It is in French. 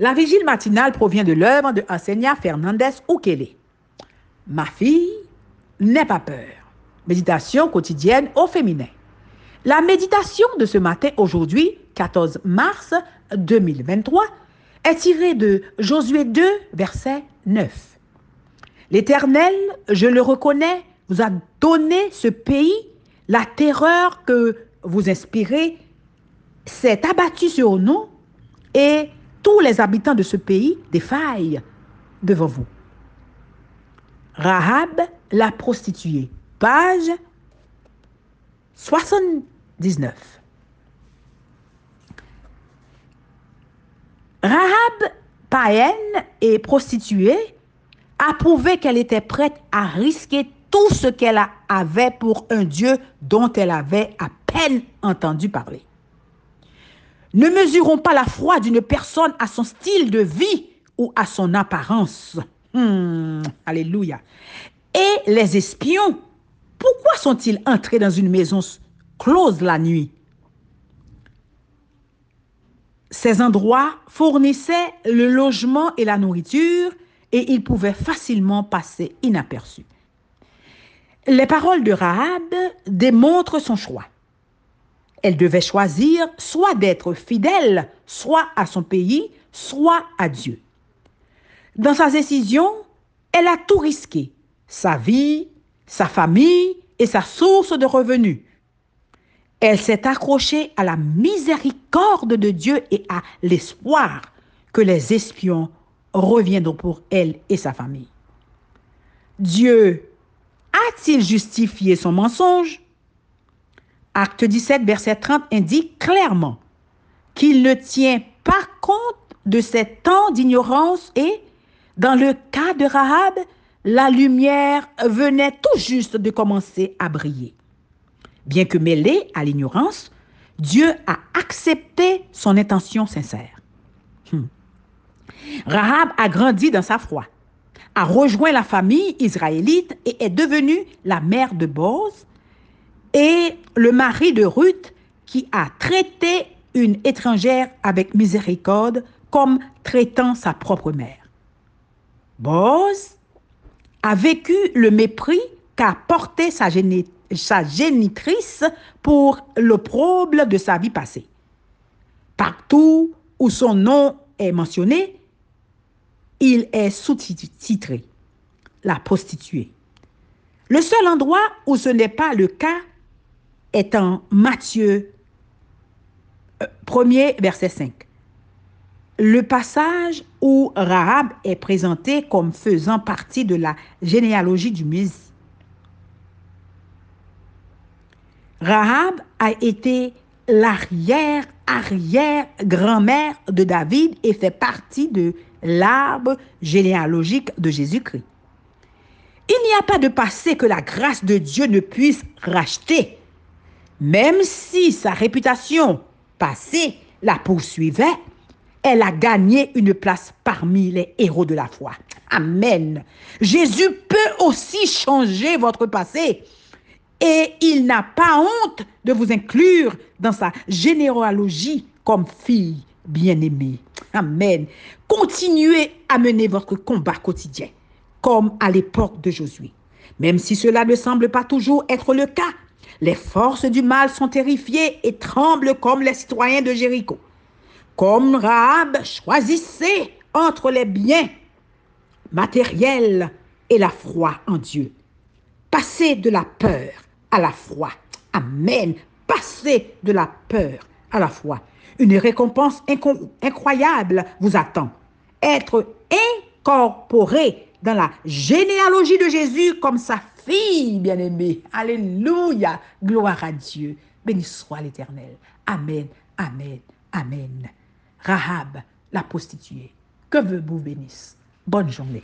La vigile matinale provient de l'œuvre de Enseignant Fernandez Ukele. Ma fille, n'aie pas peur. Méditation quotidienne au féminin. La méditation de ce matin, aujourd'hui, 14 mars 2023, est tirée de Josué 2, verset 9. L'Éternel, je le reconnais, vous a donné ce pays, la terreur que vous inspirez s'est abattue sur nous et tous les habitants de ce pays défaillent devant vous. Rahab, la prostituée, page 79. Rahab, païenne et prostituée, a prouvé qu'elle était prête à risquer tout ce qu'elle avait pour un Dieu dont elle avait à peine entendu parler. Ne mesurons pas la foi d'une personne à son style de vie ou à son apparence. Hmm, alléluia. Et les espions, pourquoi sont-ils entrés dans une maison close la nuit? Ces endroits fournissaient le logement et la nourriture et ils pouvaient facilement passer inaperçus. Les paroles de Rahab démontrent son choix. Elle devait choisir soit d'être fidèle, soit à son pays, soit à Dieu. Dans sa décision, elle a tout risqué, sa vie, sa famille et sa source de revenus. Elle s'est accrochée à la miséricorde de Dieu et à l'espoir que les espions reviendront pour elle et sa famille. Dieu a-t-il justifié son mensonge? Acte 17, verset 30 indique clairement qu'il ne tient pas compte de ces temps d'ignorance et, dans le cas de Rahab, la lumière venait tout juste de commencer à briller. Bien que mêlé à l'ignorance, Dieu a accepté son intention sincère. Hmm. Rahab a grandi dans sa foi, a rejoint la famille israélite et est devenue la mère de Boz et le mari de Ruth qui a traité une étrangère avec miséricorde comme traitant sa propre mère. Boz a vécu le mépris qu'a porté sa, génitrice pour l'opprobre de sa vie passée. Partout où son nom est mentionné, il est sous-titré la prostituée. Le seul endroit où ce n'est pas le cas est en Matthieu 1er, euh, verset 5. Le passage où Rahab est présenté comme faisant partie de la généalogie du Messie. Rahab a été l'arrière-arrière-grand-mère de David et fait partie de l'arbre généalogique de Jésus-Christ. Il n'y a pas de passé que la grâce de Dieu ne puisse racheter. Même si sa réputation passée la poursuivait, elle a gagné une place parmi les héros de la foi. Amen. Jésus peut aussi changer votre passé et il n'a pas honte de vous inclure dans sa généalogie comme fille bien-aimée. Amen. Continuez à mener votre combat quotidien, comme à l'époque de Josué. Même si cela ne semble pas toujours être le cas, les forces du mal sont terrifiées et tremblent comme les citoyens de Jéricho. Comme Rahab, choisissez entre les biens matériels et la foi en Dieu. Passez de la peur à la foi. Amen. Passez de la peur à la foi. Une récompense incroyable vous attend. Être incorporé dans la généalogie de Jésus comme sa fille bien-aimée. Alléluia. Gloire à Dieu. Béni soit l'Éternel. Amen. Amen. Amen. Rahab, la prostituée. Que veut vous bénisse. Bonne journée.